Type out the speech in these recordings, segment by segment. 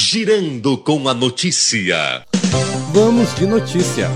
Girando com a notícia. Vamos de notícia.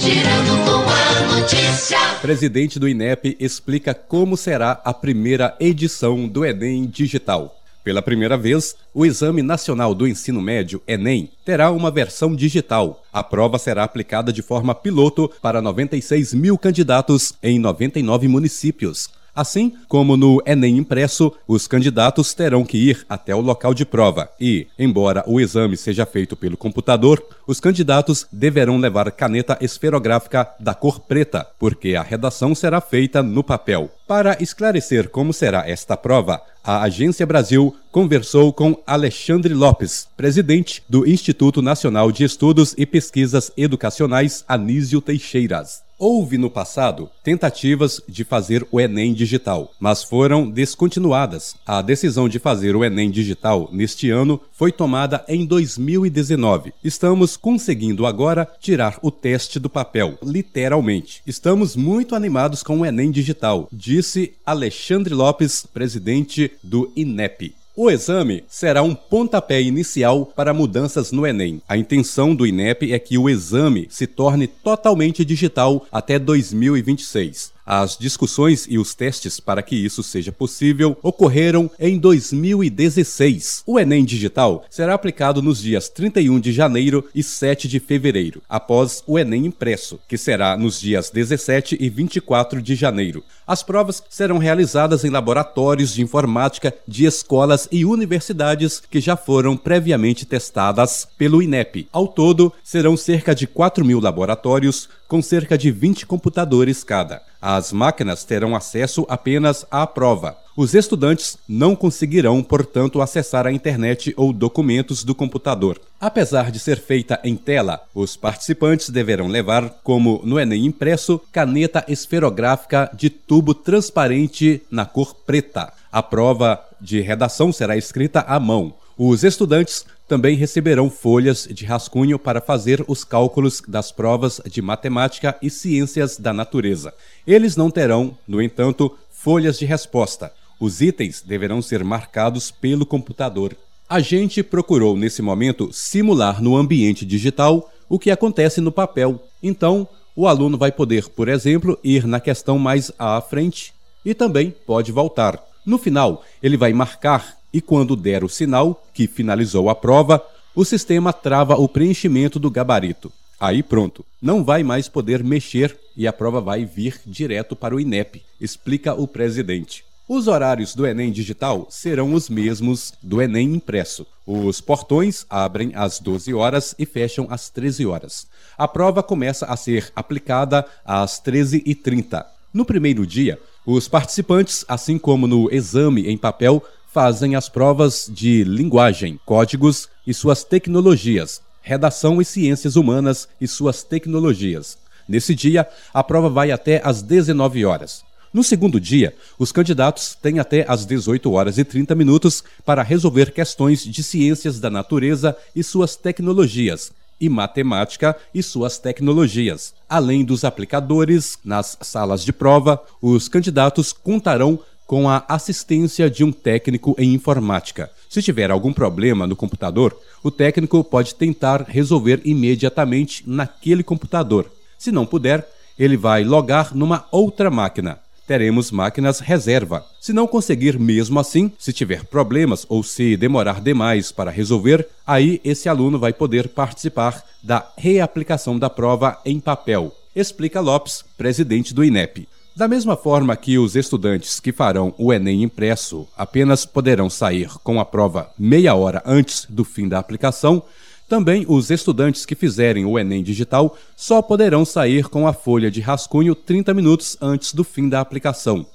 Girando com a notícia. Presidente do INEP explica como será a primeira edição do Enem Digital. Pela primeira vez, o Exame Nacional do Ensino Médio, Enem, terá uma versão digital. A prova será aplicada de forma piloto para 96 mil candidatos em 99 municípios. Assim como no Enem impresso, os candidatos terão que ir até o local de prova e, embora o exame seja feito pelo computador, os candidatos deverão levar caneta esferográfica da cor preta, porque a redação será feita no papel. Para esclarecer como será esta prova, a Agência Brasil conversou com Alexandre Lopes, presidente do Instituto Nacional de Estudos e Pesquisas Educacionais Anísio Teixeiras. Houve no passado tentativas de fazer o Enem digital, mas foram descontinuadas. A decisão de fazer o Enem digital neste ano foi tomada em 2019. Estamos conseguindo agora tirar o teste do papel, literalmente. Estamos muito animados com o Enem digital, disse Alexandre Lopes, presidente do INEP. O exame será um pontapé inicial para mudanças no Enem. A intenção do INEP é que o exame se torne totalmente digital até 2026. As discussões e os testes para que isso seja possível ocorreram em 2016. O Enem Digital será aplicado nos dias 31 de janeiro e 7 de fevereiro, após o Enem Impresso, que será nos dias 17 e 24 de janeiro. As provas serão realizadas em laboratórios de informática de escolas e universidades que já foram previamente testadas pelo INEP. Ao todo, serão cerca de 4 mil laboratórios, com cerca de 20 computadores cada. As máquinas terão acesso apenas à prova. Os estudantes não conseguirão, portanto, acessar a internet ou documentos do computador. Apesar de ser feita em tela, os participantes deverão levar, como no Enem impresso, caneta esferográfica de tubo transparente na cor preta. A prova de redação será escrita à mão. Os estudantes também receberão folhas de rascunho para fazer os cálculos das provas de matemática e ciências da natureza. Eles não terão, no entanto, folhas de resposta. Os itens deverão ser marcados pelo computador. A gente procurou, nesse momento, simular no ambiente digital o que acontece no papel. Então, o aluno vai poder, por exemplo, ir na questão mais à frente e também pode voltar. No final, ele vai marcar e quando der o sinal que finalizou a prova, o sistema trava o preenchimento do gabarito. Aí pronto, não vai mais poder mexer e a prova vai vir direto para o INEP, explica o presidente. Os horários do Enem digital serão os mesmos do Enem impresso. Os portões abrem às 12 horas e fecham às 13 horas. A prova começa a ser aplicada às 13h30. No primeiro dia, os participantes, assim como no exame em papel, fazem as provas de linguagem, códigos e suas tecnologias, redação e ciências humanas e suas tecnologias. Nesse dia, a prova vai até às 19 horas. No segundo dia, os candidatos têm até às 18 horas e 30 minutos para resolver questões de ciências da natureza e suas tecnologias, e matemática e suas tecnologias. Além dos aplicadores, nas salas de prova, os candidatos contarão com a assistência de um técnico em informática. Se tiver algum problema no computador, o técnico pode tentar resolver imediatamente naquele computador. Se não puder, ele vai logar numa outra máquina. Teremos máquinas reserva. Se não conseguir mesmo assim, se tiver problemas ou se demorar demais para resolver, aí esse aluno vai poder participar da reaplicação da prova em papel, explica Lopes, presidente do INEP. Da mesma forma que os estudantes que farão o Enem impresso apenas poderão sair com a prova meia hora antes do fim da aplicação, também os estudantes que fizerem o Enem digital só poderão sair com a folha de rascunho 30 minutos antes do fim da aplicação.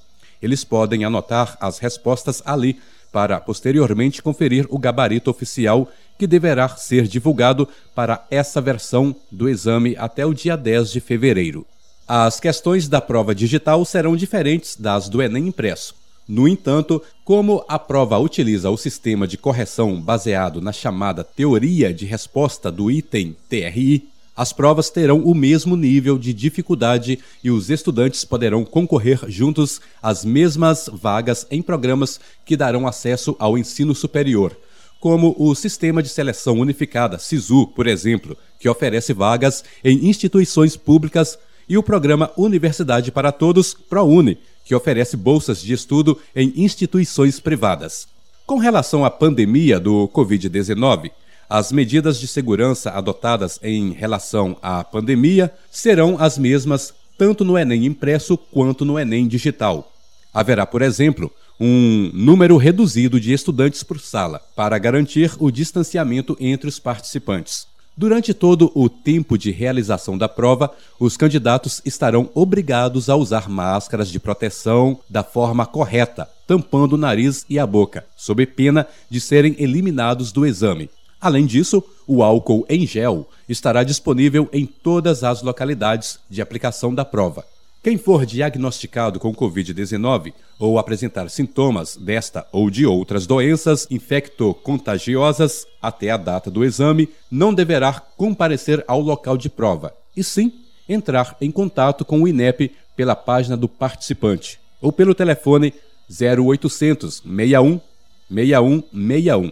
Eles podem anotar as respostas ali para posteriormente conferir o gabarito oficial que deverá ser divulgado para essa versão do exame até o dia 10 de fevereiro. As questões da prova digital serão diferentes das do Enem impresso. No entanto, como a prova utiliza o sistema de correção baseado na chamada teoria de resposta do item TRI, as provas terão o mesmo nível de dificuldade e os estudantes poderão concorrer juntos às mesmas vagas em programas que darão acesso ao ensino superior, como o Sistema de Seleção Unificada, SISU, por exemplo, que oferece vagas em instituições públicas, e o programa Universidade para Todos, ProUni, que oferece bolsas de estudo em instituições privadas. Com relação à pandemia do Covid-19, as medidas de segurança adotadas em relação à pandemia serão as mesmas tanto no Enem impresso quanto no Enem digital. Haverá, por exemplo, um número reduzido de estudantes por sala, para garantir o distanciamento entre os participantes. Durante todo o tempo de realização da prova, os candidatos estarão obrigados a usar máscaras de proteção da forma correta, tampando o nariz e a boca, sob pena de serem eliminados do exame. Além disso, o álcool em gel estará disponível em todas as localidades de aplicação da prova. Quem for diagnosticado com Covid-19 ou apresentar sintomas desta ou de outras doenças infecto-contagiosas até a data do exame não deverá comparecer ao local de prova, e sim entrar em contato com o INEP pela página do participante ou pelo telefone 0800 61 6161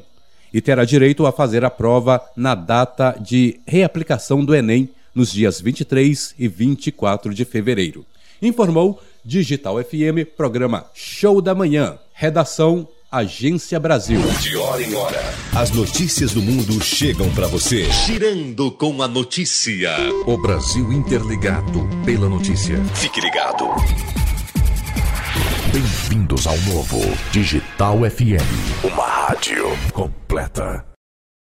e terá direito a fazer a prova na data de reaplicação do Enem nos dias 23 e 24 de fevereiro informou Digital FM, programa Show da Manhã. Redação Agência Brasil. De hora em hora, as notícias do mundo chegam para você. Girando com a notícia. O Brasil interligado pela notícia. Fique ligado. Bem-vindos ao novo Digital FM. Uma rádio completa.